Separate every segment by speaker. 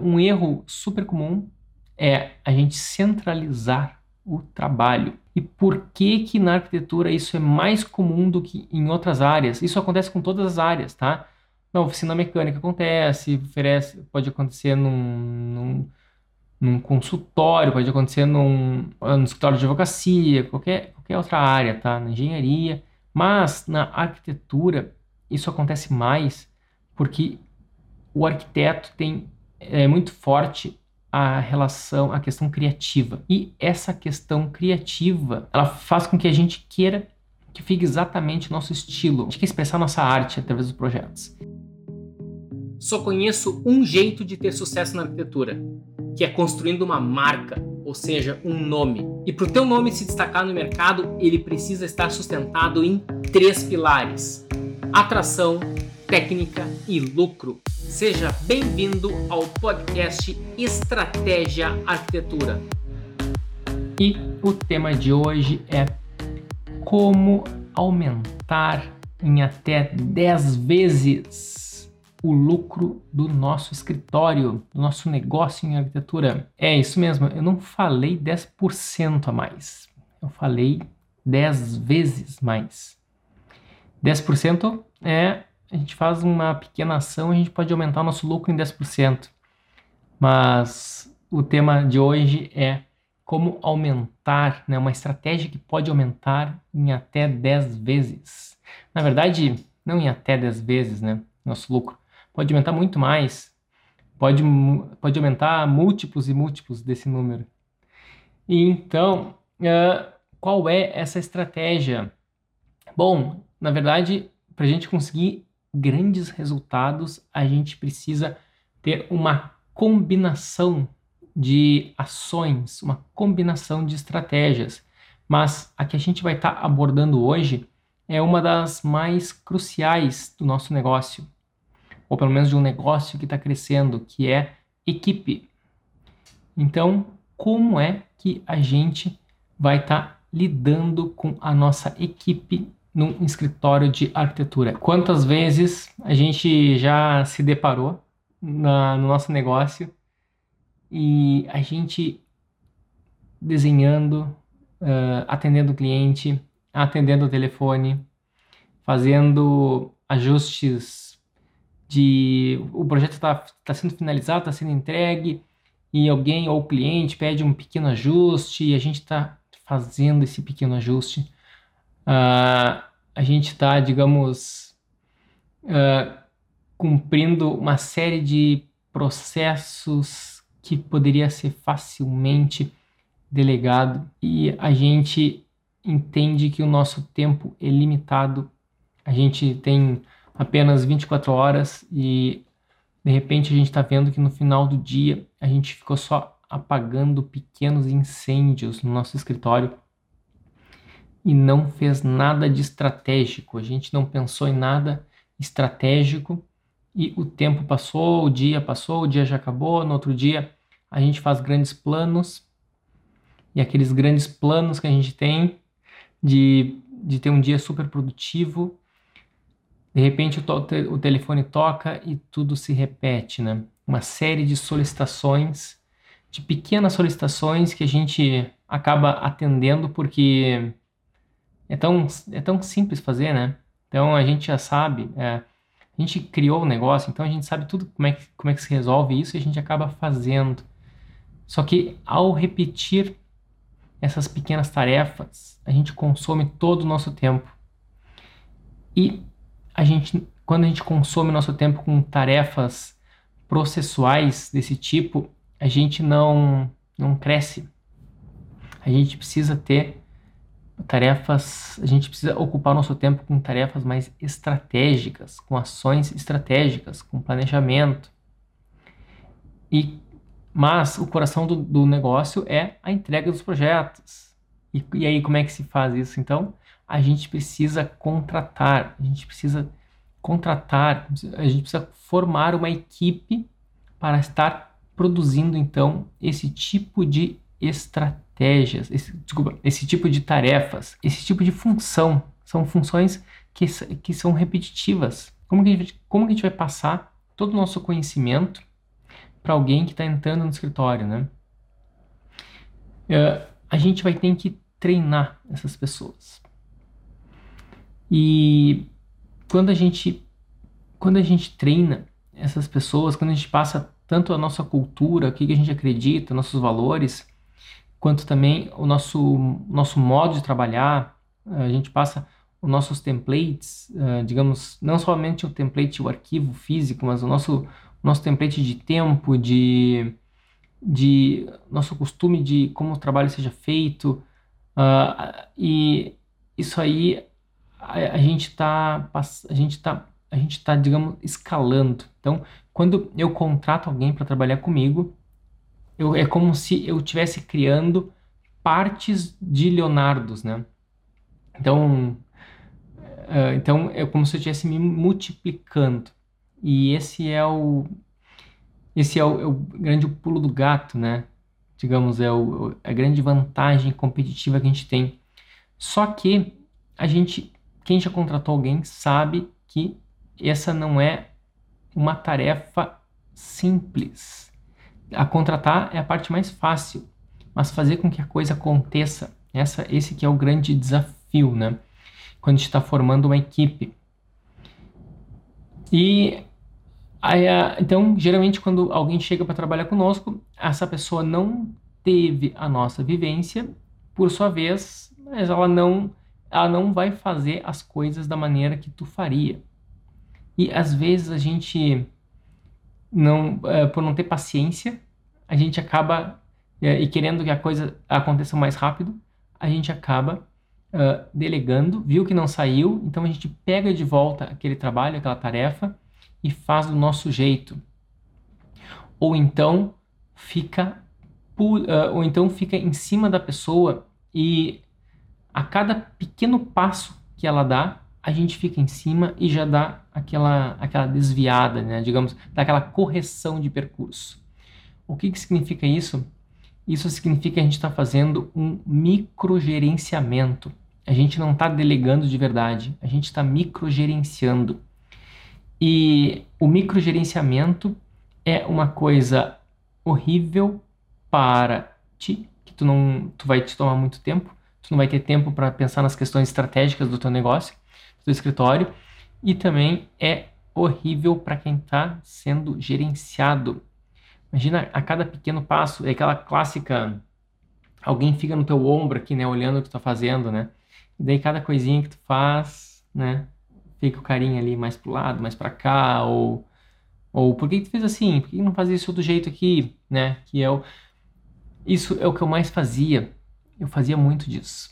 Speaker 1: Um erro super comum é a gente centralizar o trabalho. E por que que na arquitetura isso é mais comum do que em outras áreas? Isso acontece com todas as áreas, tá? Na oficina mecânica acontece, oferece, pode acontecer num, num, num consultório, pode acontecer num, no escritório de advocacia, qualquer, qualquer outra área, tá? Na engenharia. Mas na arquitetura isso acontece mais porque o arquiteto tem é muito forte a relação, a questão criativa. E essa questão criativa, ela faz com que a gente queira que fique exatamente nosso estilo. A gente quer expressar nossa arte através dos projetos.
Speaker 2: Só conheço um jeito de ter sucesso na arquitetura, que é construindo uma marca, ou seja, um nome. E para o teu nome se destacar no mercado, ele precisa estar sustentado em três pilares: atração, técnica e lucro. Seja bem-vindo ao podcast Estratégia Arquitetura.
Speaker 1: E o tema de hoje é como aumentar em até 10 vezes o lucro do nosso escritório, do nosso negócio em arquitetura. É isso mesmo, eu não falei 10% a mais, eu falei 10 vezes mais. 10% é a gente faz uma pequena ação, a gente pode aumentar o nosso lucro em 10%. Mas o tema de hoje é como aumentar, né, uma estratégia que pode aumentar em até 10 vezes. Na verdade, não em até 10 vezes, né, nosso lucro. Pode aumentar muito mais. Pode, pode aumentar múltiplos e múltiplos desse número. E então, uh, qual é essa estratégia? Bom, na verdade, para a gente conseguir grandes resultados, a gente precisa ter uma combinação de ações, uma combinação de estratégias. Mas a que a gente vai estar tá abordando hoje é uma das mais cruciais do nosso negócio, ou pelo menos de um negócio que está crescendo, que é equipe. Então, como é que a gente vai estar tá lidando com a nossa equipe num escritório de arquitetura. Quantas vezes a gente já se deparou na, no nosso negócio e a gente desenhando, uh, atendendo o cliente, atendendo o telefone, fazendo ajustes de o projeto está tá sendo finalizado, está sendo entregue e alguém ou o cliente pede um pequeno ajuste e a gente está fazendo esse pequeno ajuste uh, a gente está, digamos, uh, cumprindo uma série de processos que poderia ser facilmente delegado e a gente entende que o nosso tempo é limitado. A gente tem apenas 24 horas e de repente a gente está vendo que no final do dia a gente ficou só apagando pequenos incêndios no nosso escritório e não fez nada de estratégico. A gente não pensou em nada estratégico e o tempo passou, o dia passou, o dia já acabou. No outro dia a gente faz grandes planos e aqueles grandes planos que a gente tem de, de ter um dia super produtivo. De repente o, o telefone toca e tudo se repete, né? Uma série de solicitações, de pequenas solicitações que a gente acaba atendendo porque é tão, é tão simples fazer, né? Então a gente já sabe, é, a gente criou o negócio, então a gente sabe tudo como é, que, como é que se resolve isso e a gente acaba fazendo. Só que ao repetir essas pequenas tarefas, a gente consome todo o nosso tempo. E a gente, quando a gente consome nosso tempo com tarefas processuais desse tipo, a gente não, não cresce. A gente precisa ter tarefas, a gente precisa ocupar nosso tempo com tarefas mais estratégicas, com ações estratégicas, com planejamento. E mas o coração do, do negócio é a entrega dos projetos. E, e aí como é que se faz isso? Então a gente precisa contratar, a gente precisa contratar, a gente precisa formar uma equipe para estar produzindo então esse tipo de estratégias, esse, desculpa, esse tipo de tarefas, esse tipo de função. São funções que, que são repetitivas. Como que, gente, como que a gente vai passar todo o nosso conhecimento para alguém que está entrando no escritório, né? Uh, a gente vai ter que treinar essas pessoas. E quando a gente quando a gente treina essas pessoas, quando a gente passa tanto a nossa cultura, o que a gente acredita, nossos valores, quanto também o nosso nosso modo de trabalhar, a gente passa os nossos templates, uh, digamos, não somente o template, o arquivo físico, mas o nosso, nosso template de tempo, de, de nosso costume de como o trabalho seja feito. Uh, e isso aí a, gente está a gente tá a gente está digamos escalando então quando eu contrato alguém para trabalhar comigo eu, é como se eu estivesse criando partes de Leonardos né então Uh, então é como se eu estivesse me multiplicando. E esse é o esse é o, é o, grande pulo do gato, né? Digamos, é o, a grande vantagem competitiva que a gente tem. Só que a gente, quem já contratou alguém, sabe que essa não é uma tarefa simples. A contratar é a parte mais fácil, mas fazer com que a coisa aconteça, essa, esse que é o grande desafio, né? quando a gente está formando uma equipe. E aí, então, geralmente, quando alguém chega para trabalhar conosco, essa pessoa não teve a nossa vivência, por sua vez, mas ela não, ela não vai fazer as coisas da maneira que tu faria. E às vezes a gente não, é, por não ter paciência, a gente acaba é, e querendo que a coisa aconteça mais rápido, a gente acaba uh, delegando, viu que não saiu, então a gente pega de volta aquele trabalho, aquela tarefa e faz do nosso jeito. Ou então fica uh, ou então fica em cima da pessoa e a cada pequeno passo que ela dá, a gente fica em cima e já dá aquela, aquela desviada, né? digamos, dá aquela correção de percurso. O que, que significa isso? Isso significa que a gente está fazendo um microgerenciamento a gente não está delegando de verdade, a gente está microgerenciando. E o microgerenciamento é uma coisa horrível para ti, que tu não tu vai te tomar muito tempo, tu não vai ter tempo para pensar nas questões estratégicas do teu negócio, do teu escritório, e também é horrível para quem está sendo gerenciado. Imagina a cada pequeno passo, é aquela clássica alguém fica no teu ombro aqui, né, olhando o que tu tá fazendo, né? E daí cada coisinha que tu faz, né? Fica o carinho ali mais pro lado, mais para cá, ou ou por que tu fez assim? Por que não faz isso do jeito aqui, né? Que é o isso é o que eu mais fazia. Eu fazia muito disso,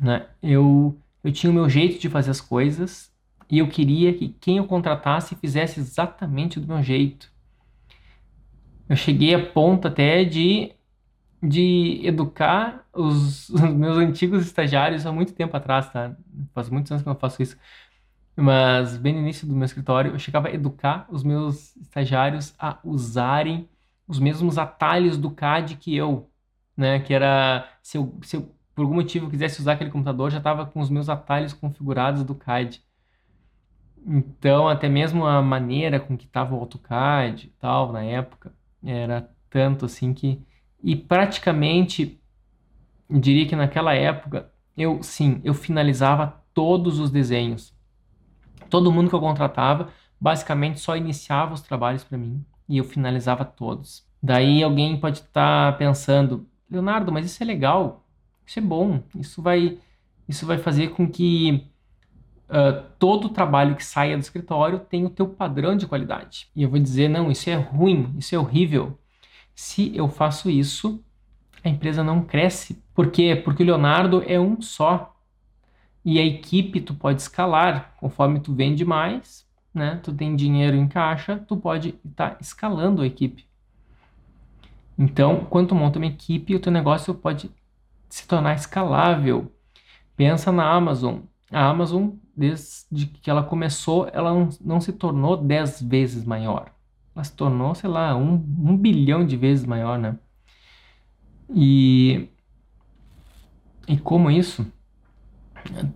Speaker 1: né? Eu eu tinha o meu jeito de fazer as coisas e eu queria que quem eu contratasse fizesse exatamente do meu jeito. Eu cheguei a ponto até de de educar os, os, meus antigos estagiários há muito tempo atrás, tá? Faz muitos anos que eu não faço isso. Mas bem no início do meu escritório, eu chegava a educar os meus estagiários a usarem os mesmos atalhos do CAD que eu, né? Que era, se eu, se eu por algum motivo quisesse usar aquele computador, já estava com os meus atalhos configurados do CAD. Então, até mesmo a maneira com que estava o AutoCAD e tal, na época, era tanto assim que e praticamente, diria que naquela época, eu sim, eu finalizava todos os desenhos. Todo mundo que eu contratava, basicamente só iniciava os trabalhos para mim e eu finalizava todos. Daí alguém pode estar tá pensando, Leonardo, mas isso é legal, isso é bom, isso vai, isso vai fazer com que uh, todo trabalho que saia do escritório tenha o teu padrão de qualidade. E eu vou dizer, não, isso é ruim, isso é horrível. Se eu faço isso, a empresa não cresce. Por quê? Porque o Leonardo é um só. E a equipe tu pode escalar conforme tu vende mais, né? Tu tem dinheiro em caixa, tu pode estar tá escalando a equipe. Então, quando tu monta uma equipe, o teu negócio pode se tornar escalável. Pensa na Amazon. A Amazon, desde que ela começou, ela não, não se tornou 10 vezes maior ela se tornou, sei lá, um, um bilhão de vezes maior, né? E, e como isso,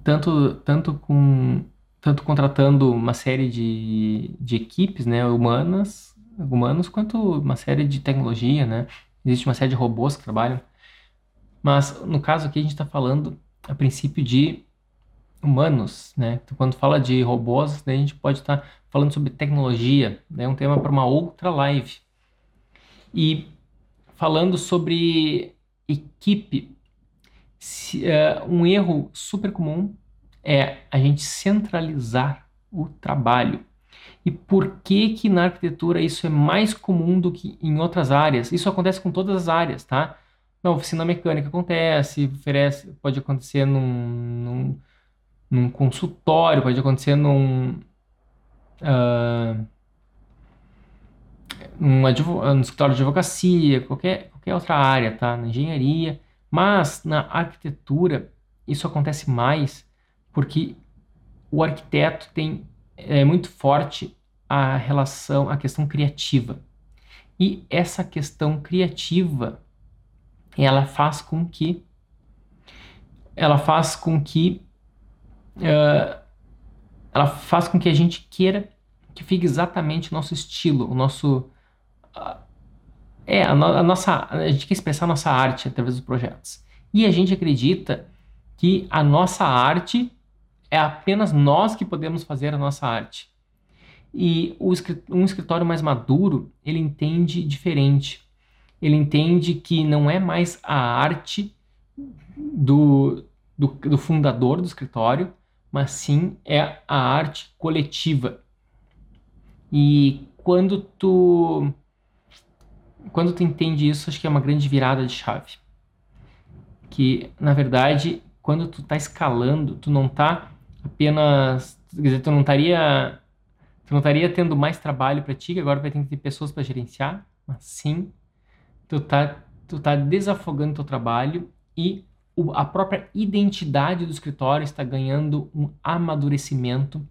Speaker 1: tanto, tanto com tanto contratando uma série de, de equipes né, humanas, humanos quanto uma série de tecnologia, né? Existe uma série de robôs que trabalham. Mas no caso aqui a gente está falando a princípio de humanos, né? Então, quando fala de robôs, a gente pode estar tá falando sobre tecnologia, é né? um tema para uma outra live. E falando sobre equipe, se, uh, um erro super comum é a gente centralizar o trabalho. E por que que na arquitetura isso é mais comum do que em outras áreas? Isso acontece com todas as áreas, tá? Na oficina mecânica acontece, oferece, pode acontecer num, num, num consultório, pode acontecer num, uh, num, num escritório de advocacia, qualquer, qualquer outra área, tá? Na engenharia. Mas na arquitetura isso acontece mais porque o arquiteto tem é muito forte a relação, a questão criativa. E essa questão criativa, ela faz com que ela faz com que uh, ela faz com que a gente queira que fique exatamente o nosso estilo, o nosso uh, é a, no, a, nossa a gente quer expressar a nossa arte através dos projetos. E a gente acredita que a nossa arte é apenas nós que podemos fazer a nossa arte. E um escritório mais maduro, ele entende diferente. Ele entende que não é mais a arte do, do, do fundador do escritório, mas sim é a arte coletiva. E quando tu quando tu entende isso, acho que é uma grande virada de chave. Que, na verdade, quando tu tá escalando, tu não tá apenas. Quer dizer, tu não estaria. Tu não estaria tendo mais trabalho para ti, que agora vai ter que ter pessoas para gerenciar, mas sim, tu tá, tu tá desafogando teu trabalho e a própria identidade do escritório está ganhando um amadurecimento,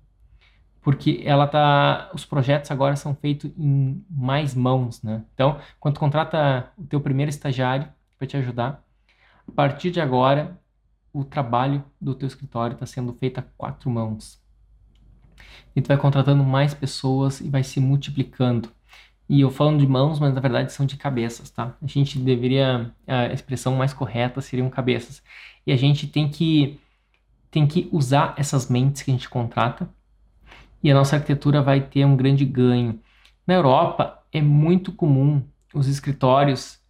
Speaker 1: porque ela tá, os projetos agora são feitos em mais mãos, né? Então, quando contrata o teu primeiro estagiário para te ajudar, a partir de agora o trabalho do teu escritório está sendo feito a quatro mãos. E tu vai contratando mais pessoas e vai se multiplicando. E eu falando de mãos, mas na verdade são de cabeças, tá? A gente deveria a expressão mais correta seriam cabeças. E a gente tem que tem que usar essas mentes que a gente contrata. E a nossa arquitetura vai ter um grande ganho. Na Europa é muito comum os escritórios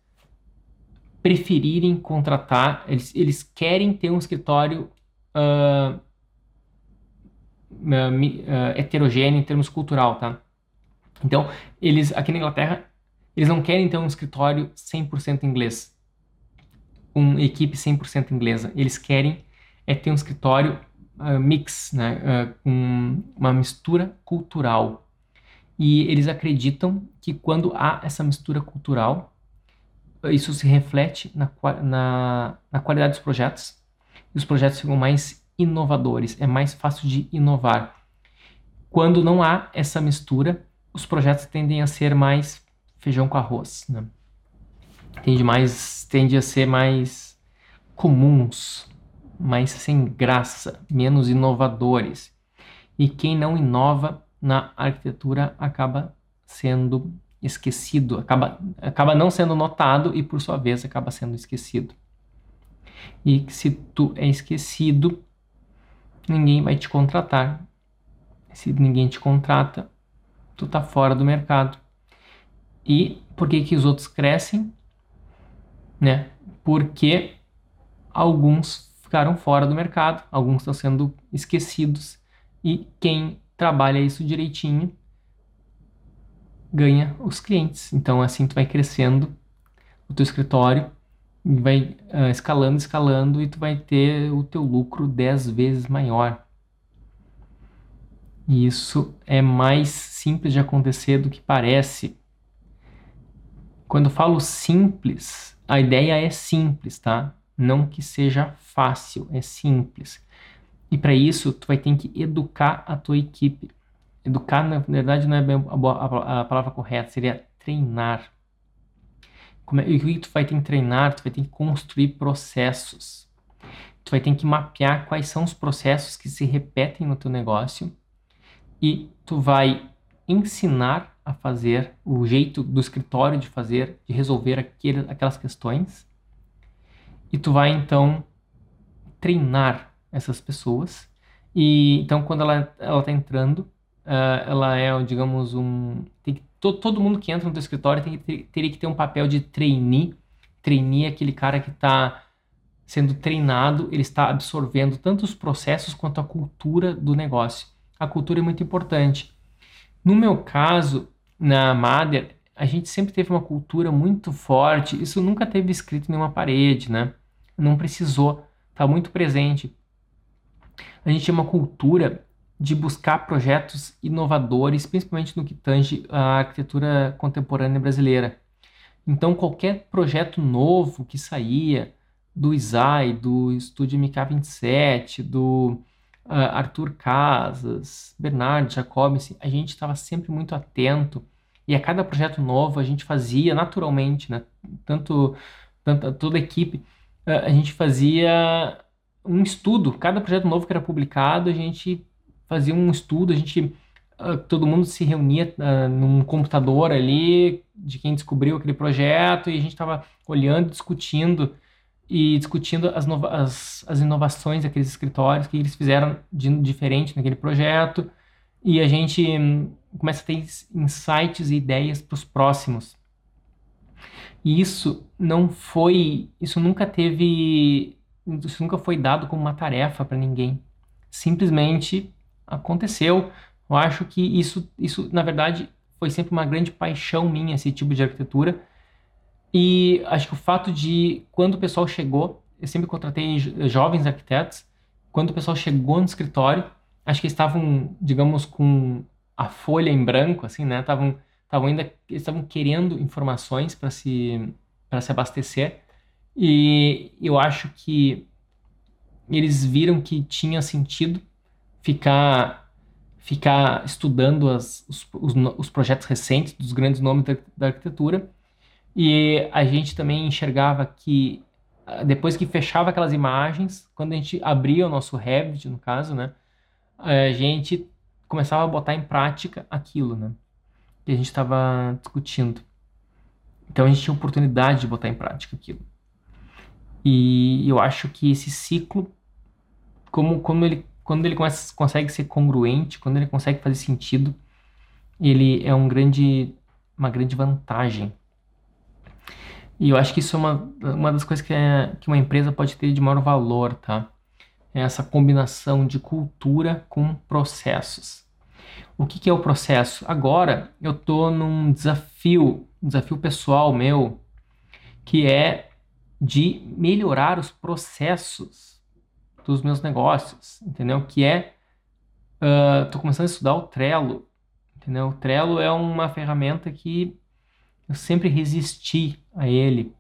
Speaker 1: preferirem contratar, eles, eles querem ter um escritório uh, uh, heterogêneo em termos cultural, tá? Então, eles, aqui na Inglaterra, eles não querem ter um escritório 100% inglês, uma equipe 100% inglesa. Eles querem é ter um escritório uh, mix, né, com uma mistura cultural. E eles acreditam que quando há essa mistura cultural, isso se reflete na, na, na qualidade dos projetos e os projetos ficam mais inovadores, é mais fácil de inovar. Quando não há essa mistura, os projetos tendem a ser mais feijão com arroz, né? Tende, mais, tende a ser mais comuns, mais sem graça, menos inovadores. E quem não inova na arquitetura acaba sendo esquecido, acaba, acaba não sendo notado e, por sua vez, acaba sendo esquecido. E se tu é esquecido, ninguém vai te contratar. Se ninguém te contrata, tu tá fora do mercado. E por que que os outros crescem? Né? Porque alguns ficaram fora do mercado, alguns estão sendo esquecidos e quem trabalha isso direitinho ganha os clientes. Então assim tu vai crescendo o teu escritório vai uh, escalando, escalando e tu vai ter o teu lucro 10 vezes maior. E isso é mais simples de acontecer do que parece. Quando eu falo simples, a ideia é simples, tá? Não que seja fácil, é simples. E para isso, tu vai ter que educar a tua equipe. Educar, na verdade, não é a palavra correta, seria treinar. Como é, e o que tu vai ter que treinar? Tu vai ter que construir processos. Tu vai ter que mapear quais são os processos que se repetem no teu negócio e tu vai ensinar a fazer, o jeito do escritório de fazer, de resolver aquele, aquelas questões. E tu vai então treinar essas pessoas. E então quando ela ela está entrando, uh, ela é, digamos, um tem, todo, todo mundo que entra no teu escritório tem que ter, teria que ter um papel de trainee. Trainee é aquele cara que está sendo treinado, ele está absorvendo tanto os processos quanto a cultura do negócio. A cultura é muito importante. No meu caso, na Mader, a gente sempre teve uma cultura muito forte. Isso nunca teve escrito em nenhuma parede, né? Não precisou, está muito presente. A gente tinha uma cultura de buscar projetos inovadores, principalmente no que tange a arquitetura contemporânea brasileira. Então, qualquer projeto novo que saía do ISAI, do Estúdio MK27, do uh, Arthur Casas, Bernardo Jacobs, a gente estava sempre muito atento e a cada projeto novo a gente fazia naturalmente, né? Tanto, tanto toda a equipe, uh, a gente fazia um estudo. Cada projeto novo que era publicado, a gente fazia um estudo, a gente uh, todo mundo se reunia uh, num computador ali de quem descobriu aquele projeto e a gente estava olhando, discutindo e discutindo as, as, as inovações daqueles escritórios, que eles fizeram de diferente naquele projeto, e a gente hum, começa a ter insights e ideias para os próximos. E isso não foi, isso nunca teve, isso nunca foi dado como uma tarefa para ninguém. Simplesmente aconteceu. Eu acho que isso, isso na verdade, foi sempre uma grande paixão minha esse tipo de arquitetura e acho que o fato de, quando o pessoal chegou, eu sempre contratei jovens arquitetos, quando o pessoal chegou no escritório, acho que eles estavam, digamos, com a folha em branco, assim, né? Estavam, estavam ainda, estavam querendo informações para se, para se abastecer. E eu acho que eles viram que tinha sentido ficar ficar estudando as, os, os, os projetos recentes dos grandes nomes da, da arquitetura e a gente também enxergava que ah, depois que fechava aquelas imagens, quando a gente abria o nosso Revit, no caso, né, a gente começava a botar em prática aquilo, né, que a gente estava discutindo. Então a gente tinha oportunidade de botar em prática aquilo. E eu acho que esse ciclo, como, como ele, quando ele começa, consegue ser congruente, quando ele consegue fazer sentido, ele é um grande, uma grande vantagem e eu acho que isso é uma, uma das coisas que, é, que uma empresa pode ter de maior valor, tá? É essa combinação de cultura com processos. O que, que é o processo? Agora eu estou num desafio, um desafio pessoal meu, que é de melhorar os processos dos meus negócios, entendeu? Que é, uh, começando a estudar o Trello, entendeu? O Trello é uma ferramenta que eu sempre resisti a ele,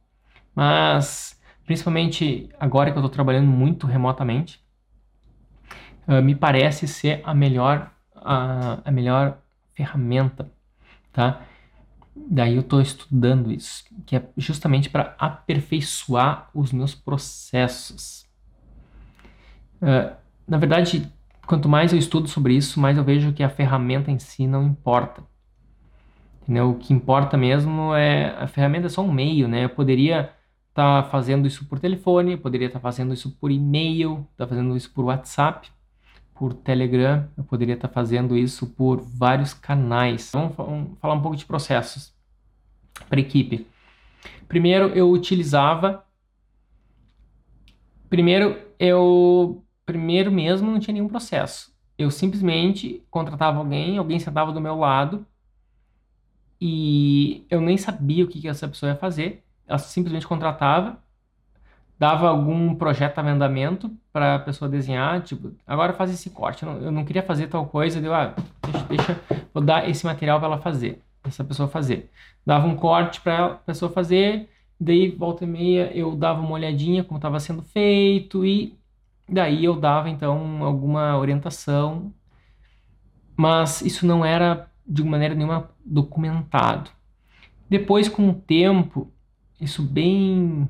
Speaker 1: mas principalmente agora que eu estou trabalhando muito remotamente, uh, me parece ser a melhor, a, melhor ferramenta, tá? Daí eu estou estudando isso, que é justamente para aperfeiçoar os meus processos. Uh, na verdade, quanto mais eu estudo sobre isso, mais eu vejo que a ferramenta em si não importa. Entendeu? O que importa mesmo é a ferramenta é só um meio, né? Eu poderia estar tá fazendo isso por telefone, poderia estar tá fazendo isso por e-mail, estar tá fazendo isso por WhatsApp, por Telegram, eu poderia estar tá fazendo isso por vários canais. Vamos, vamos falar um pouco de processos para equipe. Primeiro eu utilizava Primeiro eu primeiro mesmo não tinha nenhum processo. Eu simplesmente contratava alguém, alguém sentava do meu lado e eu nem sabia o que, que essa pessoa ia fazer. Ela simplesmente contratava, dava algum projeto a andamento para a pessoa desenhar, tipo, agora faz esse corte. Eu não, eu não queria fazer tal coisa, deu, ah, deixa, deixa, vou dar esse material para ela fazer, essa pessoa fazer. Dava um corte para a pessoa fazer, daí volta e meia eu dava uma olhadinha como estava sendo feito e daí eu dava então alguma orientação, mas isso não era de maneira nenhuma documentado. Depois, com o tempo, isso bem.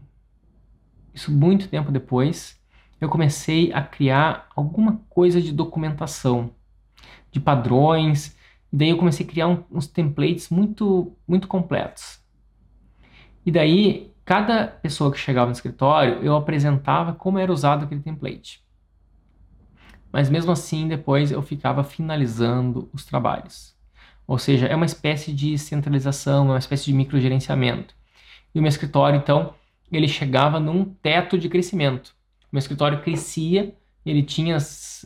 Speaker 1: Isso muito tempo depois, eu comecei a criar alguma coisa de documentação, de padrões, E daí eu comecei a criar um, uns templates muito, muito completos. E daí, cada pessoa que chegava no escritório, eu apresentava como era usado aquele template. Mas mesmo assim, depois eu ficava finalizando os trabalhos. Ou seja, é uma espécie de centralização, é uma espécie de microgerenciamento. E o meu escritório, então, ele chegava num teto de crescimento. O meu escritório crescia, ele tinha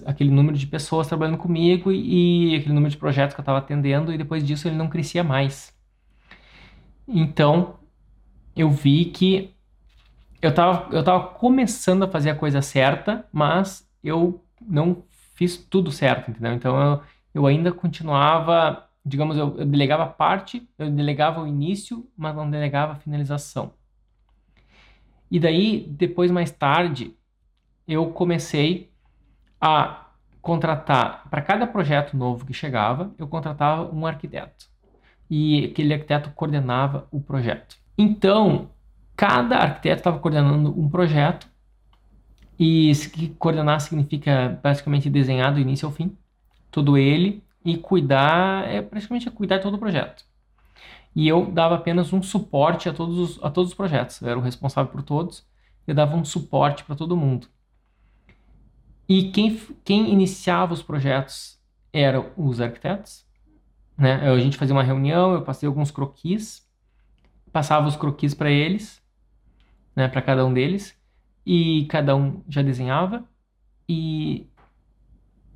Speaker 1: aquele número de pessoas trabalhando comigo e, e aquele número de projetos que eu estava atendendo, e depois disso ele não crescia mais. Então, eu vi que eu estava eu tava começando a fazer a coisa certa, mas eu não fiz tudo certo, entendeu? Então, eu, eu ainda continuava digamos, eu, eu delegava parte, eu delegava o início, mas não delegava a finalização. E daí, depois, mais tarde, eu comecei a contratar, para cada projeto novo que chegava, eu contratava um arquiteto. E aquele arquiteto coordenava o projeto. Então, cada arquiteto estava coordenando um projeto, e coordenar significa basicamente desenhar do início ao fim, todo ele, e cuidar, é praticamente cuidar de todo o projeto. E eu dava apenas um suporte a todos os, a todos os projetos. Eu era o responsável por todos. Eu dava um suporte para todo mundo. E quem, quem iniciava os projetos eram os arquitetos. Né? A gente fazia uma reunião, eu passei alguns croquis, passava os croquis para eles, né, para cada um deles, e cada um já desenhava. E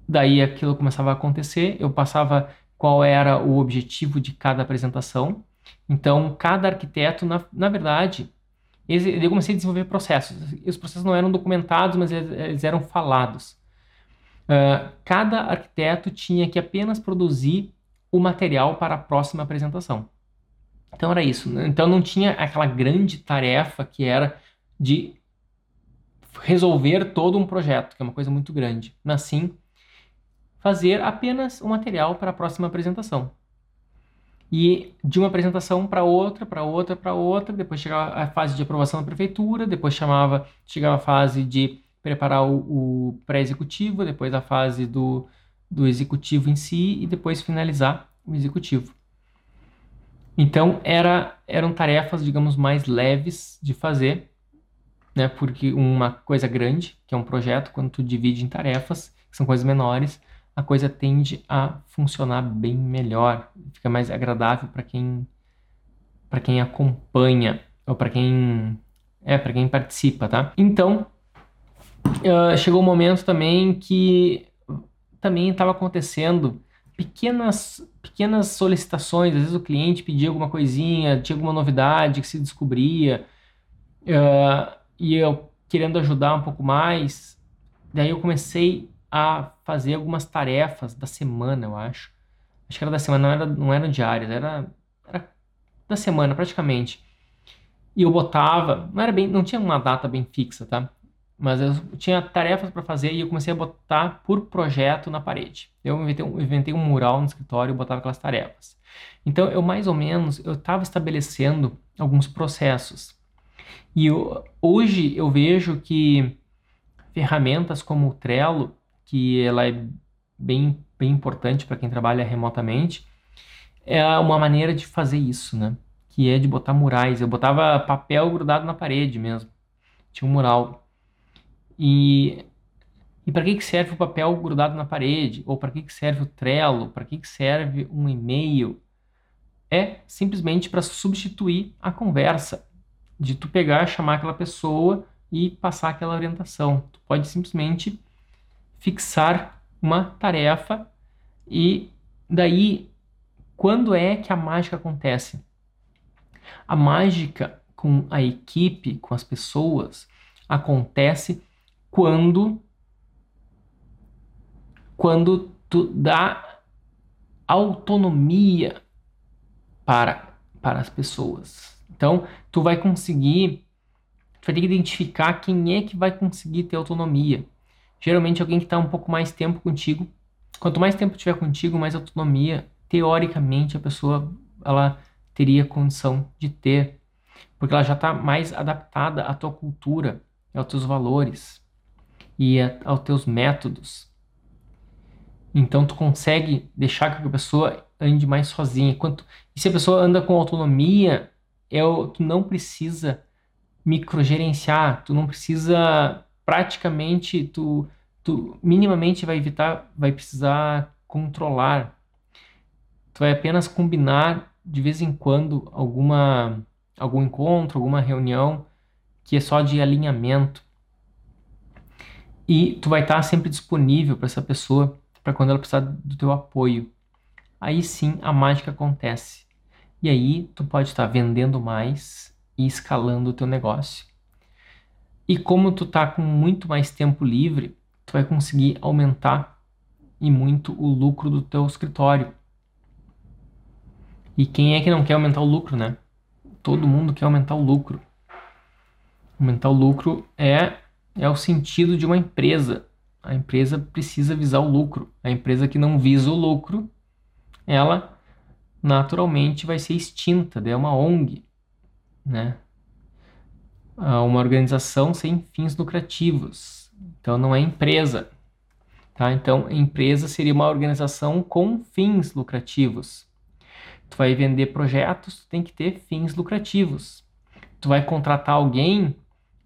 Speaker 1: daí aquilo começava a acontecer, eu passava qual era o objetivo de cada apresentação. Então, cada arquiteto, na, na verdade, eu comecei a desenvolver processos. Os processos não eram documentados, mas eles, eles eram falados. Uh, cada arquiteto tinha que apenas produzir o material para a próxima apresentação. Então era isso. Então não tinha aquela grande tarefa que era de resolver todo um projeto, que é uma coisa muito grande. Mas sim fazer apenas o material para a próxima apresentação. E de uma apresentação para outra, para outra, para outra, depois chegava a fase de aprovação da prefeitura, depois chamava, chegava a fase de preparar o, o pré-executivo, depois a fase do, do executivo em si e depois finalizar o executivo. Então era, eram tarefas, digamos, mais leves de fazer, né? Porque uma coisa grande, que é um projeto, quando tu divide em tarefas, que são coisas menores, a coisa tende a funcionar bem melhor, fica mais agradável para quem para quem acompanha ou para quem é para quem participa, tá? Então uh, chegou o um momento também que também estava acontecendo pequenas pequenas solicitações, às vezes o cliente pedia alguma coisinha, tinha alguma novidade que se descobria uh, e eu querendo ajudar um pouco mais, daí eu comecei a fazer algumas tarefas da semana, eu acho. Acho que era da semana, não era, não era diárias, era, era da semana praticamente. E eu botava, não era bem, não tinha uma data bem fixa, tá? Mas eu tinha tarefas para fazer e eu comecei a botar por projeto na parede. Eu inventei, um, inventei um mural no escritório e botava aquelas tarefas. Então eu mais ou menos eu estava estabelecendo alguns processos. E eu, hoje eu vejo que ferramentas como o Trello que ela é bem, bem importante para quem trabalha remotamente, é uma maneira de fazer isso, né? Que é de botar murais. Eu botava papel grudado na parede mesmo. Tinha um mural. E, e para que, que serve o papel grudado na parede? Ou para que, que serve o Trello? Para que, que serve um e-mail? É simplesmente para substituir a conversa. De tu pegar, chamar aquela pessoa e passar aquela orientação. Tu pode simplesmente fixar uma tarefa e daí quando é que a mágica acontece? A mágica com a equipe, com as pessoas, acontece quando quando tu dá autonomia para para as pessoas. Então, tu vai conseguir tu vai ter que identificar quem é que vai conseguir ter autonomia geralmente alguém que está um pouco mais tempo contigo. Quanto mais tempo tiver contigo, mais autonomia, teoricamente, a pessoa ela teria condição de ter, porque ela já está mais adaptada à tua cultura, aos teus valores e a, aos teus métodos. Então tu consegue deixar que a pessoa ande mais sozinha. Enquanto, e se a pessoa anda com autonomia, é tu não precisa microgerenciar, tu não precisa praticamente, tu, tu minimamente vai evitar, vai precisar controlar. Tu vai apenas combinar de vez em quando alguma algum encontro, alguma reunião que é só de alinhamento. E tu vai estar sempre disponível para essa pessoa para quando ela precisar do teu apoio. Aí sim a mágica acontece. E aí tu pode estar vendendo mais e escalando o teu negócio. E como tu tá com muito mais tempo livre, tu vai conseguir aumentar e muito o lucro do teu escritório. E quem é que não quer aumentar o lucro, né? Todo mundo quer aumentar o lucro. Aumentar o lucro é é o sentido de uma empresa. A empresa precisa visar o lucro. A empresa que não visa o lucro, ela naturalmente vai ser extinta, é uma ONG, né? Uma organização sem fins lucrativos. Então não é empresa, tá? Então empresa seria uma organização com fins lucrativos. Tu vai vender projetos, tu tem que ter fins lucrativos. Tu vai contratar alguém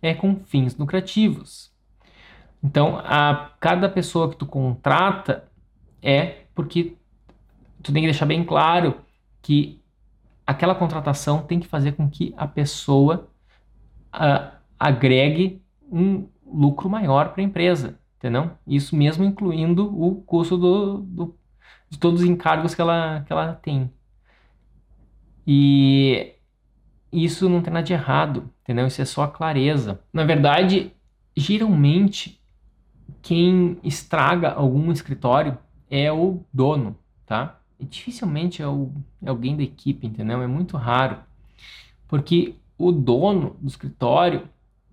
Speaker 1: é com fins lucrativos. Então, a cada pessoa que tu contrata é porque tu tem que deixar bem claro que aquela contratação tem que fazer com que a pessoa uh, agregue um lucro maior para a empresa, entendeu? Isso mesmo incluindo o custo do, do, de todos os encargos que ela, que ela tem. E isso não tem nada de errado, entendeu? Isso é só clareza. Na verdade, geralmente, quem estraga algum escritório é o dono, tá? E dificilmente é, o, é alguém da equipe, entendeu? É muito raro. Porque o dono do escritório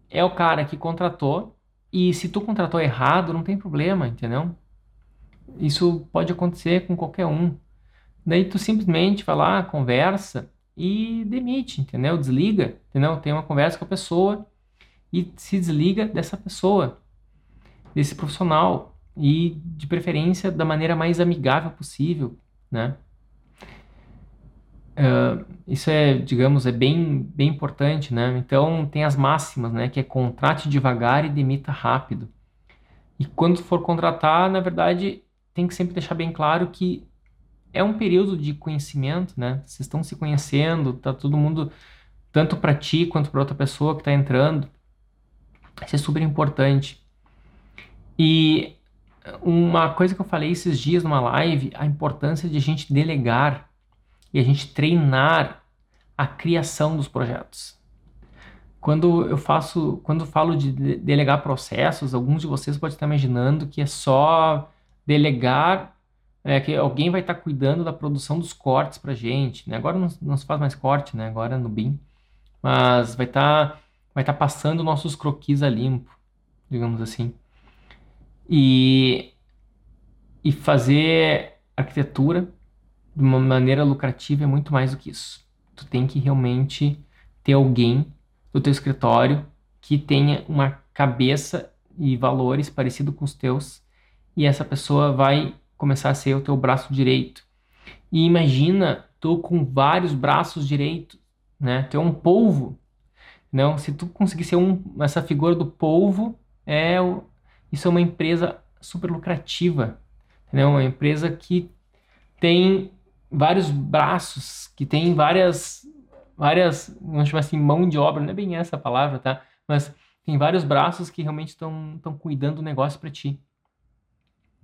Speaker 1: é o cara que contratou e se tu contratou errado, não tem problema, entendeu? Isso pode acontecer com qualquer um. Daí tu simplesmente vai lá, conversa e demite, entendeu? Desliga, entendeu? Tem uma conversa com a pessoa e se desliga dessa pessoa, desse profissional e de preferência da maneira mais amigável possível, né? Uh, isso é, digamos, é bem, bem importante, né? Então tem as máximas, né? Que é contrate devagar e demita rápido. E quando for contratar, na verdade, tem que sempre deixar bem claro que é um período de conhecimento, né? Vocês estão se conhecendo, tá todo mundo, tanto para ti quanto para outra pessoa que está entrando. Isso é super importante. E uma coisa que eu falei esses dias numa live, a importância de a gente delegar e a gente treinar a criação dos projetos. Quando eu faço, quando falo de delegar processos, alguns de vocês podem estar imaginando que é só delegar é que alguém vai estar cuidando da produção dos cortes para gente. Né? Agora não, não, se faz mais corte, né? Agora é no BIM. Mas vai estar tá, vai tá passando nossos croquis a limpo, digamos assim. E, e fazer arquitetura de uma maneira lucrativa é muito mais do que isso. Tu tem que realmente ter alguém do teu escritório que tenha uma cabeça e valores parecidos com os teus e essa pessoa vai começar a ser o teu braço direito. E imagina tu com vários braços direitos, né? Tu é um polvo. Não, se tu conseguir ser um, essa figura do polvo, é isso é uma empresa super lucrativa, entendeu? Uma empresa que tem vários braços, que tem várias várias, vamos chamar assim, mão de obra, não é bem essa a palavra, tá? Mas tem vários braços que realmente estão cuidando do negócio para ti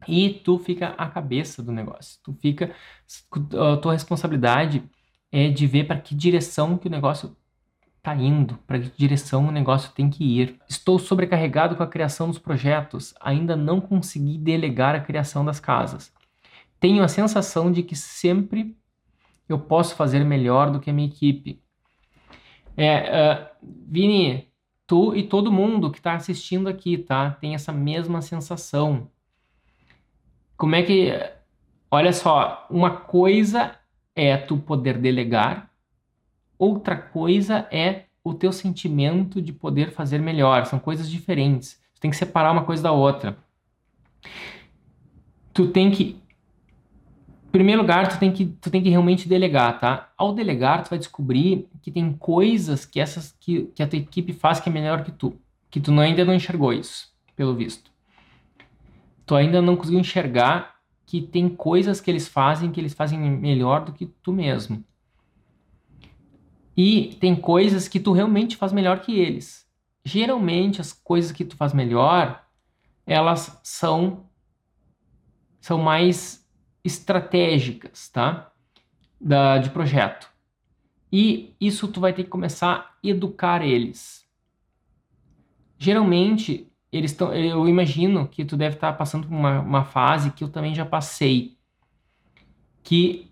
Speaker 1: e tu fica a cabeça do negócio. Tu fica a tua responsabilidade é de ver para que direção que o negócio está indo, para que direção o negócio tem que ir. Estou sobrecarregado com a criação dos projetos, ainda não consegui delegar a criação das casas. Tenho a sensação de que sempre eu posso fazer melhor do que a minha equipe. É, uh, Vini, tu e todo mundo que está assistindo aqui, tá? Tem essa mesma sensação como é que. Olha só, uma coisa é tu poder delegar, outra coisa é o teu sentimento de poder fazer melhor. São coisas diferentes. Tu tem que separar uma coisa da outra. tu tem que primeiro lugar, tu tem que tu tem que realmente delegar, tá? Ao delegar, tu vai descobrir que tem coisas que essas que, que a tua equipe faz que é melhor que tu, que tu ainda não enxergou isso, pelo visto. Tu ainda não conseguiu enxergar que tem coisas que eles fazem que eles fazem melhor do que tu mesmo. E tem coisas que tu realmente faz melhor que eles. Geralmente as coisas que tu faz melhor, elas são são mais estratégicas, tá? Da, de projeto. E isso tu vai ter que começar a educar eles. Geralmente, eles estão. Eu imagino que tu deve estar tá passando por uma, uma fase que eu também já passei. Que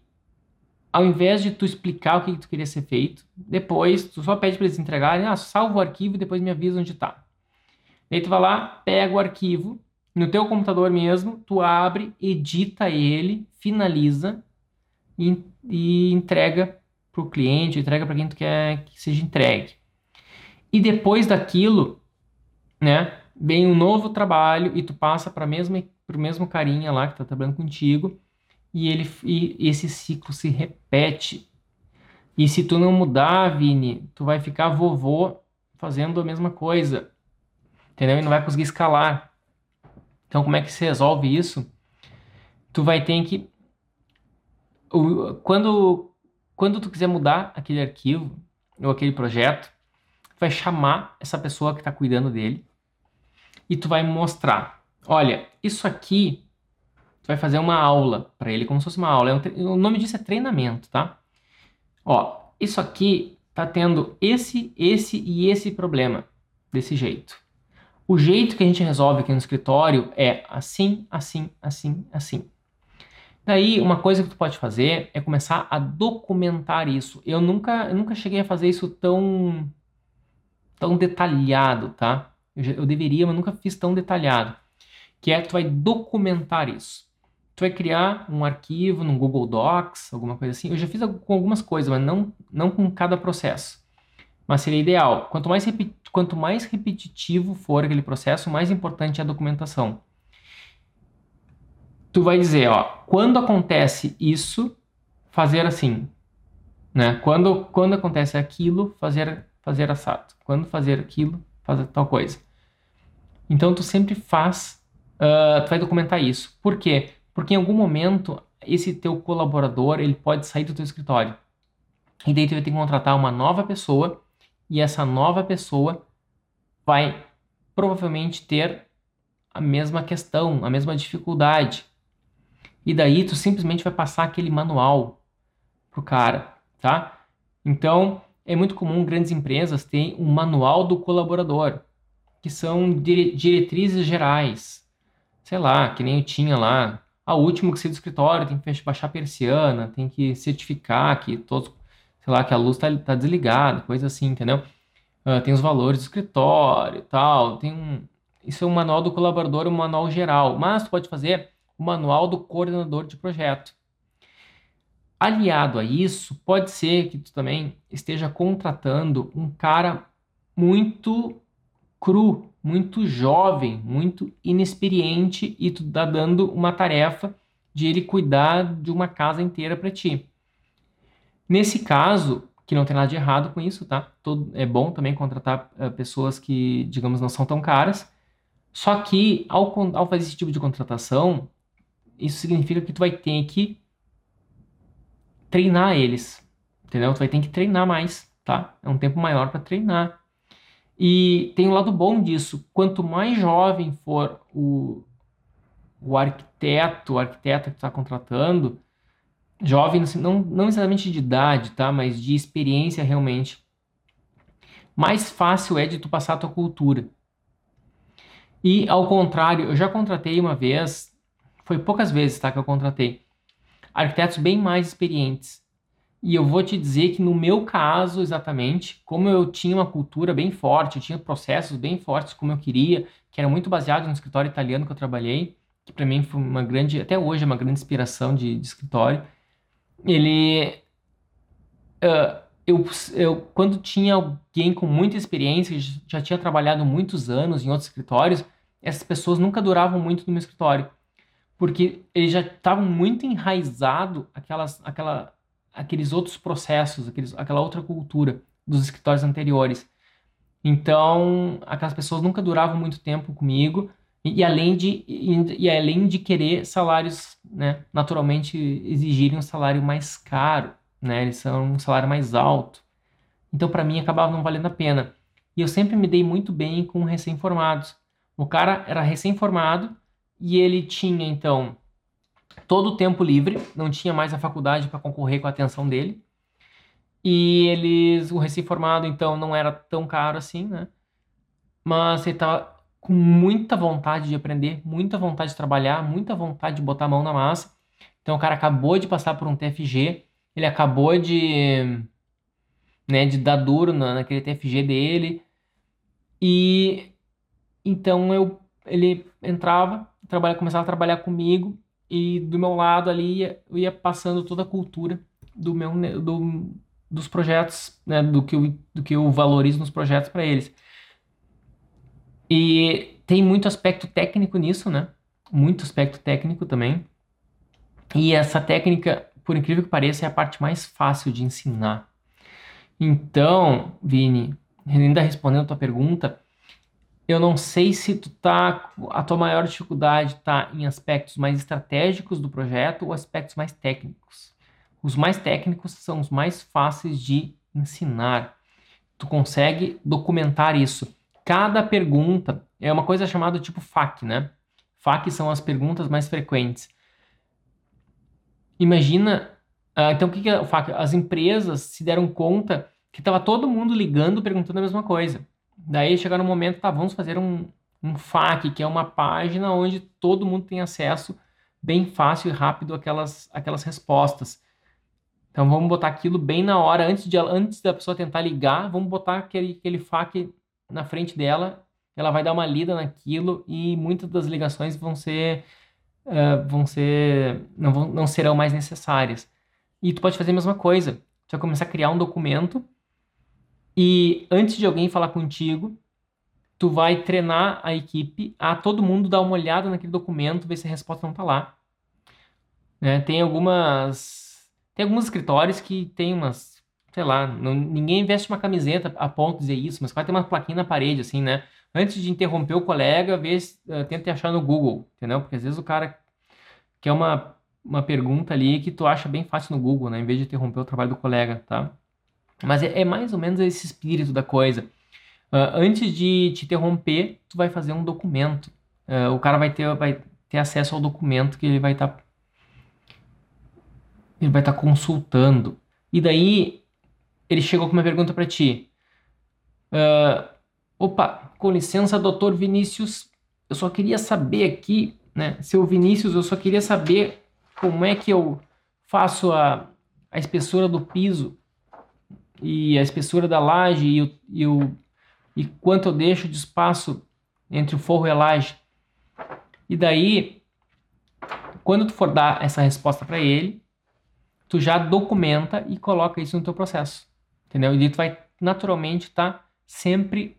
Speaker 1: ao invés de tu explicar o que, que tu queria ser feito, depois tu só pede para eles entregarem, ah, salva o arquivo e depois me avisa onde está. Aí tu vai lá, pega o arquivo, no teu computador mesmo, tu abre, edita ele, finaliza e, e entrega para o cliente, entrega para quem tu quer que seja entregue. E depois daquilo, né, vem um novo trabalho e tu passa para o mesmo carinha lá que está trabalhando contigo e ele e esse ciclo se repete. E se tu não mudar, Vini, tu vai ficar vovô fazendo a mesma coisa. Entendeu? E não vai conseguir escalar. Então, como é que se resolve isso? Tu vai ter que quando quando tu quiser mudar aquele arquivo ou aquele projeto, tu vai chamar essa pessoa que está cuidando dele e tu vai mostrar, olha, isso aqui tu vai fazer uma aula para ele, como se fosse uma aula. É um o nome disso é treinamento, tá? Ó, isso aqui tá tendo esse, esse e esse problema desse jeito. O jeito que a gente resolve aqui no escritório é assim, assim, assim, assim. Daí, uma coisa que tu pode fazer é começar a documentar isso. Eu nunca, eu nunca cheguei a fazer isso tão, tão detalhado, tá? Eu, eu deveria, mas nunca fiz tão detalhado. Que é, tu vai documentar isso. Tu vai criar um arquivo no Google Docs, alguma coisa assim. Eu já fiz com algumas coisas, mas não, não com cada processo. Mas seria ideal. Quanto mais, quanto mais repetitivo for aquele processo, mais importante é a documentação. Tu vai dizer, ó, quando acontece isso, fazer assim, né? Quando, quando acontece aquilo, fazer fazer assado. Quando fazer aquilo, fazer tal coisa. Então tu sempre faz, uh, tu vai documentar isso. Por quê? Porque em algum momento esse teu colaborador ele pode sair do teu escritório. E daí tu vai ter que contratar uma nova pessoa e essa nova pessoa vai provavelmente ter a mesma questão, a mesma dificuldade. E daí tu simplesmente vai passar aquele manual pro cara, tá? Então, é muito comum grandes empresas terem um manual do colaborador, que são diretrizes gerais. Sei lá, que nem eu tinha lá. A última que saiu do escritório tem que baixar a persiana, tem que certificar que todos sei lá, que a luz está tá desligada, coisa assim, entendeu? Uh, tem os valores do escritório e tal, tem um... Isso é um manual do colaborador, um manual geral, mas tu pode fazer o manual do coordenador de projeto. Aliado a isso, pode ser que tu também esteja contratando um cara muito cru, muito jovem, muito inexperiente e tu tá dando uma tarefa de ele cuidar de uma casa inteira para ti. Nesse caso, que não tem nada de errado com isso, tá? Todo, é bom também contratar uh, pessoas que, digamos, não são tão caras. Só que ao, ao fazer esse tipo de contratação, isso significa que tu vai ter que treinar eles, entendeu? Tu vai ter que treinar mais, tá? É um tempo maior para treinar. E tem um lado bom disso. Quanto mais jovem for o, o arquiteto, o arquiteta que tu está contratando, jovem, assim, não, não necessariamente de idade, tá? Mas de experiência realmente. Mais fácil é de tu passar a tua cultura. E ao contrário, eu já contratei uma vez, foi poucas vezes, tá? Que eu contratei arquitetos bem mais experientes. E eu vou te dizer que no meu caso, exatamente, como eu tinha uma cultura bem forte, eu tinha processos bem fortes como eu queria, que era muito baseado no escritório italiano que eu trabalhei, que para mim foi uma grande, até hoje é uma grande inspiração de, de escritório ele. Uh, eu, eu, quando tinha alguém com muita experiência, já tinha trabalhado muitos anos em outros escritórios, essas pessoas nunca duravam muito no meu escritório. porque eles já estavam muito enraizado aquelas, aquela, aqueles outros processos, aqueles, aquela outra cultura dos escritórios anteriores. Então, aquelas pessoas nunca duravam muito tempo comigo e, além de e, e, além de querer salários, né, naturalmente exigirem um salário mais caro, né? Eles são um salário mais alto. Então, para mim acabava não valendo a pena. E eu sempre me dei muito bem com recém-formados. O cara era recém-formado e ele tinha então todo o tempo livre, não tinha mais a faculdade para concorrer com a atenção dele. E eles, o recém-formado então não era tão caro assim, né? Mas ele estava com muita vontade de aprender, muita vontade de trabalhar, muita vontade de botar a mão na massa. Então o cara acabou de passar por um TFG, ele acabou de, né, de dar duro na, naquele TFG dele. E então eu ele entrava, trabalha, começava a trabalhar comigo e do meu lado ali eu ia passando toda a cultura do meu do, dos projetos, né, do que eu, do que eu valorizo nos projetos para eles. E tem muito aspecto técnico nisso, né? Muito aspecto técnico também. E essa técnica por incrível que pareça, é a parte mais fácil de ensinar. Então, Vini, ainda respondendo a tua pergunta, eu não sei se tu tá a tua maior dificuldade está em aspectos mais estratégicos do projeto ou aspectos mais técnicos. Os mais técnicos são os mais fáceis de ensinar. Tu consegue documentar isso. Cada pergunta é uma coisa chamada tipo FAQ, né? FAQ são as perguntas mais frequentes. Imagina, uh, então o que, que é o fato? As empresas se deram conta que estava todo mundo ligando perguntando a mesma coisa. Daí chegaram no momento, tá, vamos fazer um, um FAQ, que é uma página onde todo mundo tem acesso bem fácil e rápido àquelas, àquelas respostas. Então vamos botar aquilo bem na hora, antes, de, antes da pessoa tentar ligar, vamos botar aquele, aquele FAQ na frente dela, ela vai dar uma lida naquilo e muitas das ligações vão ser uh, vão ser não, vão, não serão mais necessárias. E tu pode fazer a mesma coisa. Tu vai começar a criar um documento e antes de alguém falar contigo, tu vai treinar a equipe a todo mundo dar uma olhada naquele documento, ver se a resposta não está lá. Né? Tem algumas tem alguns escritórios que tem umas, sei lá, não, ninguém veste uma camiseta a ponto de dizer isso, mas vai ter uma plaquinha na parede assim, né? antes de interromper o colega, vê, uh, tenta achar no Google, entendeu? Porque às vezes o cara quer uma, uma pergunta ali que tu acha bem fácil no Google, né? Em vez de interromper o trabalho do colega, tá? Mas é, é mais ou menos esse espírito da coisa. Uh, antes de te interromper, tu vai fazer um documento. Uh, o cara vai ter, vai ter acesso ao documento que ele vai estar tá, ele vai estar tá consultando. E daí ele chegou com uma pergunta para ti. Uh, Opa, com licença, doutor Vinícius, eu só queria saber aqui, né, seu Vinícius, eu só queria saber como é que eu faço a, a espessura do piso e a espessura da laje e, o, e, o, e quanto eu deixo de espaço entre o forro e a laje. E daí, quando tu for dar essa resposta para ele, tu já documenta e coloca isso no teu processo, entendeu? E tu vai naturalmente estar tá sempre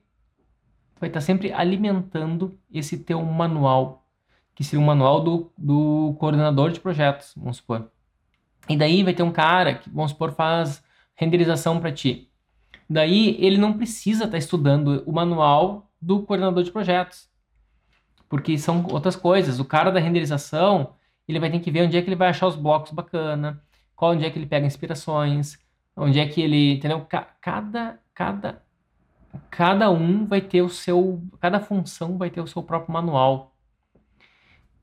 Speaker 1: vai estar sempre alimentando esse teu manual, que seria um manual do, do coordenador de projetos, vamos supor. E daí vai ter um cara que, vamos supor, faz renderização para ti. Daí ele não precisa estar tá estudando o manual do coordenador de projetos, porque são outras coisas. O cara da renderização, ele vai ter que ver onde é que ele vai achar os blocos bacana, qual onde é que ele pega inspirações, onde é que ele, entendeu? Cada cada cada um vai ter o seu, cada função vai ter o seu próprio manual.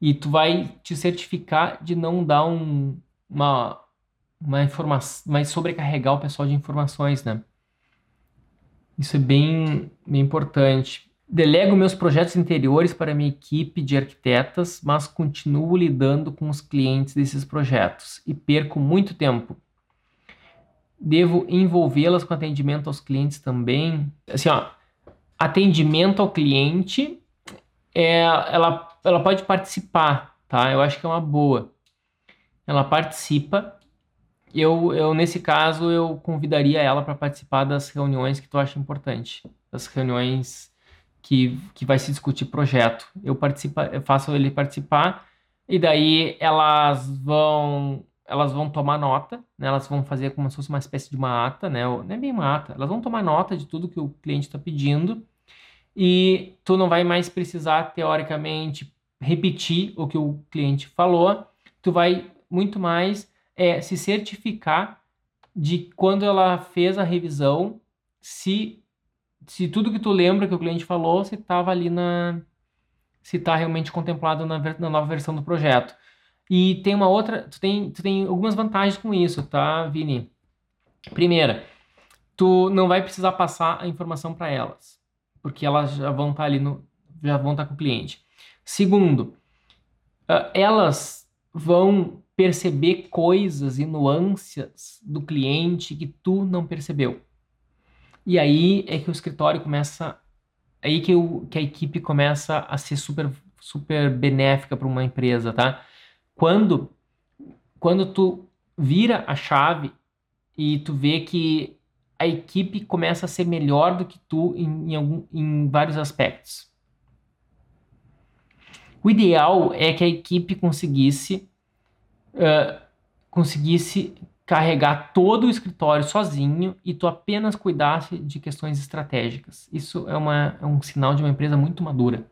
Speaker 1: E tu vai te certificar de não dar um, uma, uma informação, vai sobrecarregar o pessoal de informações, né? Isso é bem, bem importante. Delego meus projetos interiores para minha equipe de arquitetas, mas continuo lidando com os clientes desses projetos e perco muito tempo Devo envolvê-las com atendimento aos clientes também. Assim, ó, atendimento ao cliente, é, ela, ela pode participar, tá? Eu acho que é uma boa. Ela participa. Eu, eu nesse caso, eu convidaria ela para participar das reuniões que tu acha importante, das reuniões que, que vai se discutir projeto. Eu participo, eu faço ele participar E daí elas vão elas vão tomar nota, né? Elas vão fazer como se fosse uma espécie de uma ata, né? Não é bem uma ata. Elas vão tomar nota de tudo que o cliente está pedindo e tu não vai mais precisar teoricamente repetir o que o cliente falou. Tu vai muito mais é, se certificar de quando ela fez a revisão, se se tudo que tu lembra que o cliente falou, se estava ali na se está realmente contemplado na, na, nova versão do projeto. E tem uma outra, tu tem, tu tem algumas vantagens com isso, tá, Vini? Primeira, tu não vai precisar passar a informação para elas, porque elas já vão estar tá ali no, já vão estar tá com o cliente. Segundo, uh, elas vão perceber coisas e nuances do cliente que tu não percebeu. E aí é que o escritório começa, aí que, o, que a equipe começa a ser super, super benéfica para uma empresa, tá? Quando, quando tu vira a chave e tu vê que a equipe começa a ser melhor do que tu em, em, algum, em vários aspectos. O ideal é que a equipe conseguisse uh, conseguisse carregar todo o escritório sozinho e tu apenas cuidasse de questões estratégicas. Isso é, uma, é um sinal de uma empresa muito madura.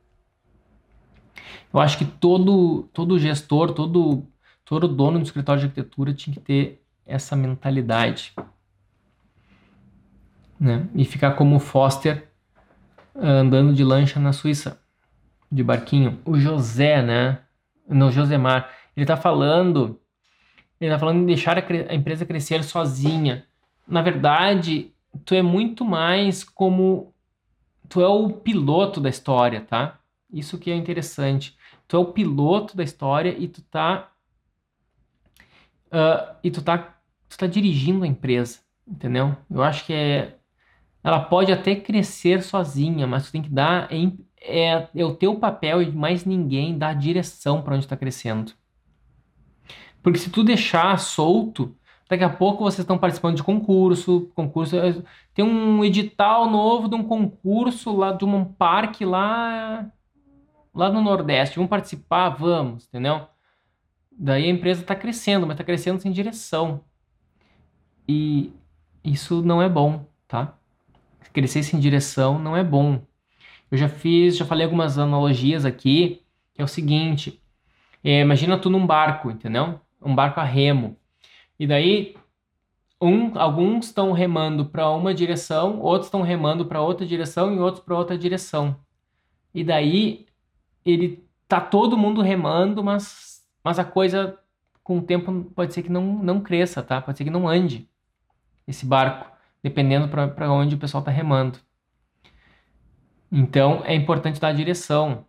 Speaker 1: Eu acho que todo, todo gestor, todo, todo dono do escritório de arquitetura tinha que ter essa mentalidade. Né? E ficar como o Foster andando de lancha na Suíça, de barquinho. O José, né? Não, Josemar, ele está falando ele tá falando em deixar a, a empresa crescer sozinha. Na verdade, tu é muito mais como tu é o piloto da história, tá? Isso que é interessante. Tu é o piloto da história e tu tá uh, e tu tá tu tá dirigindo a empresa, entendeu? Eu acho que é ela pode até crescer sozinha, mas tu tem que dar é, é, é o teu papel e mais ninguém dar direção para onde está crescendo. Porque se tu deixar solto, daqui a pouco vocês estão participando de concurso, concurso tem um edital novo de um concurso lá de um parque lá lá no Nordeste, vamos participar, vamos, entendeu? Daí a empresa está crescendo, mas está crescendo sem direção. E isso não é bom, tá? Crescer sem direção não é bom. Eu já fiz, já falei algumas analogias aqui, que é o seguinte: é, imagina tu num barco, entendeu? um barco a remo. E daí um, alguns estão remando para uma direção, outros estão remando para outra direção e outros para outra direção. E daí ele tá todo mundo remando, mas mas a coisa com o tempo pode ser que não não cresça, tá? Pode ser que não ande esse barco, dependendo para onde o pessoal está remando. Então é importante dar a direção.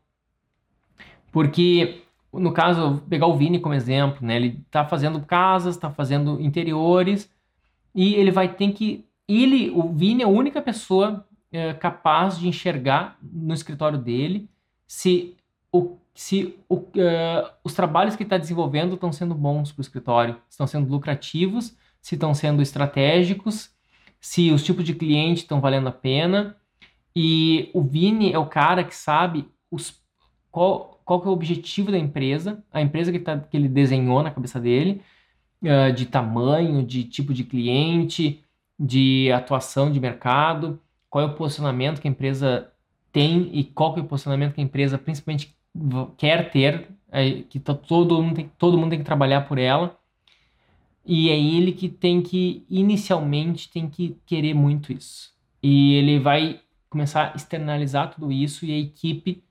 Speaker 1: Porque no caso, pegar o Vini como exemplo, né? Ele está fazendo casas, está fazendo interiores e ele vai ter que ele, o Vini é a única pessoa é, capaz de enxergar no escritório dele se o se o, uh, os trabalhos que está desenvolvendo estão sendo bons para o escritório, estão sendo lucrativos, se estão sendo estratégicos, se os tipos de cliente estão valendo a pena. E o Vini é o cara que sabe os, qual, qual que é o objetivo da empresa, a empresa que, tá, que ele desenhou na cabeça dele, uh, de tamanho, de tipo de cliente, de atuação de mercado, qual é o posicionamento que a empresa tem e qual que é o posicionamento que a empresa principalmente quer ter, é, que tá, todo, mundo tem, todo mundo tem que trabalhar por ela. E é ele que tem que, inicialmente, tem que querer muito isso. E ele vai começar a externalizar tudo isso e a equipe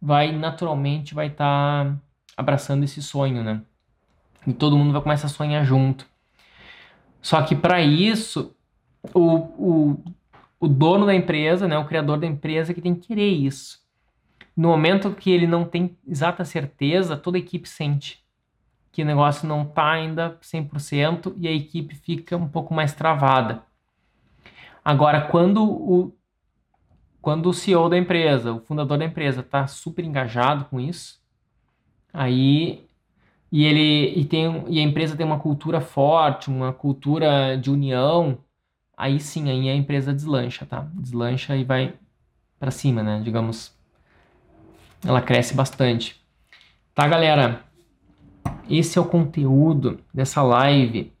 Speaker 1: vai naturalmente vai estar tá abraçando esse sonho, né? E todo mundo vai começar a sonhar junto. Só que para isso, o, o, o dono da empresa, né, o criador da empresa, que tem que querer isso. No momento que ele não tem exata certeza, toda a equipe sente que o negócio não está ainda 100% e a equipe fica um pouco mais travada. Agora, quando o, quando o CEO da empresa, o fundador da empresa, está super engajado com isso, aí e ele e tem e a empresa tem uma cultura forte, uma cultura de união, aí sim, aí a empresa deslancha, tá? Deslancha e vai para cima, né? Digamos, ela cresce bastante. Tá, galera? esse é o conteúdo dessa live.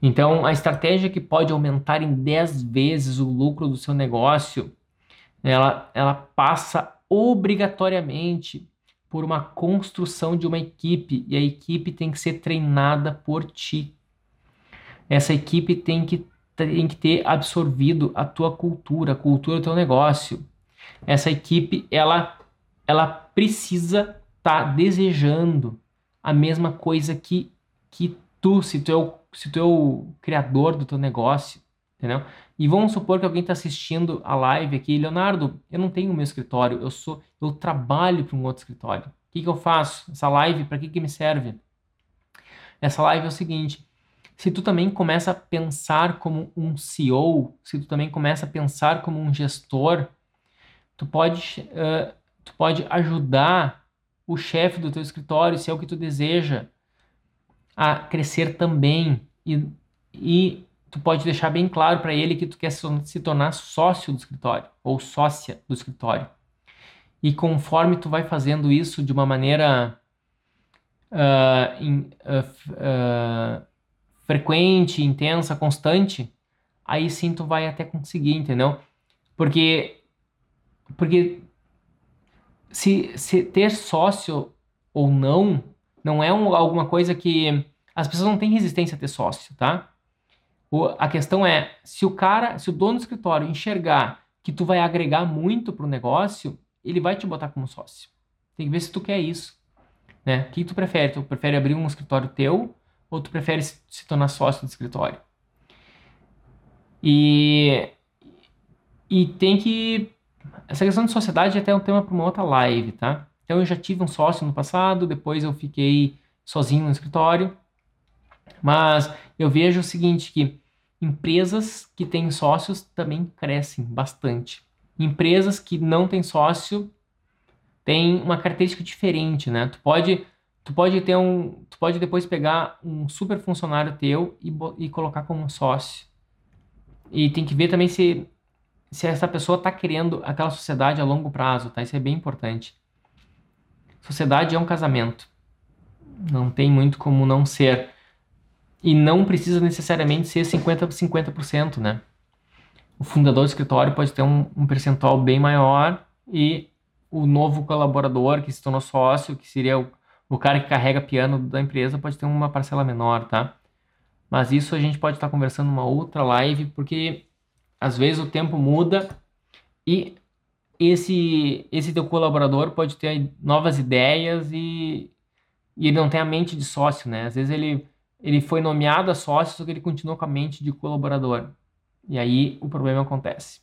Speaker 1: Então, a estratégia que pode aumentar em 10 vezes o lucro do seu negócio, ela, ela passa obrigatoriamente por uma construção de uma equipe e a equipe tem que ser treinada por ti. Essa equipe tem que, tem que ter absorvido a tua cultura, a cultura do teu negócio. Essa equipe, ela, ela precisa estar tá desejando a mesma coisa que, que tu, se tu, é o, se tu é o criador do teu negócio, entendeu? E vamos supor que alguém está assistindo a live aqui, Leonardo, eu não tenho meu escritório, eu sou, eu trabalho para um outro escritório. O que, que eu faço? Essa live, para que, que me serve? Essa live é o seguinte: se tu também começa a pensar como um CEO, se tu também começa a pensar como um gestor, tu pode, uh, tu pode ajudar o chefe do teu escritório, se é o que tu deseja, a crescer também e, e tu pode deixar bem claro para ele que tu quer se tornar sócio do escritório ou sócia do escritório. E conforme tu vai fazendo isso de uma maneira uh, in, uh, uh, frequente, intensa, constante, aí sim tu vai até conseguir, entendeu? Porque porque se, se ter sócio ou não não é um, alguma coisa que as pessoas não têm resistência a ter sócio, tá? O, a questão é se o cara, se o dono do escritório enxergar que tu vai agregar muito para o negócio, ele vai te botar como sócio. Tem que ver se tu quer isso, né? O que tu prefere? Tu prefere abrir um escritório teu ou tu prefere se, se tornar sócio do escritório? E e tem que essa questão de sociedade é até um tema para uma outra live, tá? Então eu já tive um sócio no passado, depois eu fiquei sozinho no escritório. Mas eu vejo o seguinte que empresas que têm sócios também crescem bastante. Empresas que não têm sócio têm uma característica diferente, né? Tu pode tu pode ter um tu pode depois pegar um super funcionário teu e, e colocar como sócio. E tem que ver também se se essa pessoa está querendo aquela sociedade a longo prazo, tá? Isso é bem importante. Sociedade é um casamento. Não tem muito como não ser. E não precisa necessariamente ser 50% 50%, né? O fundador do escritório pode ter um, um percentual bem maior e o novo colaborador que se tornou sócio, que seria o, o cara que carrega piano da empresa, pode ter uma parcela menor, tá? Mas isso a gente pode estar conversando numa outra live, porque às vezes o tempo muda e esse esse teu colaborador pode ter novas ideias e, e ele não tem a mente de sócio, né? Às vezes ele ele foi nomeado a sócio, só que ele continua com a mente de colaborador. E aí o problema acontece.